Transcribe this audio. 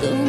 Tú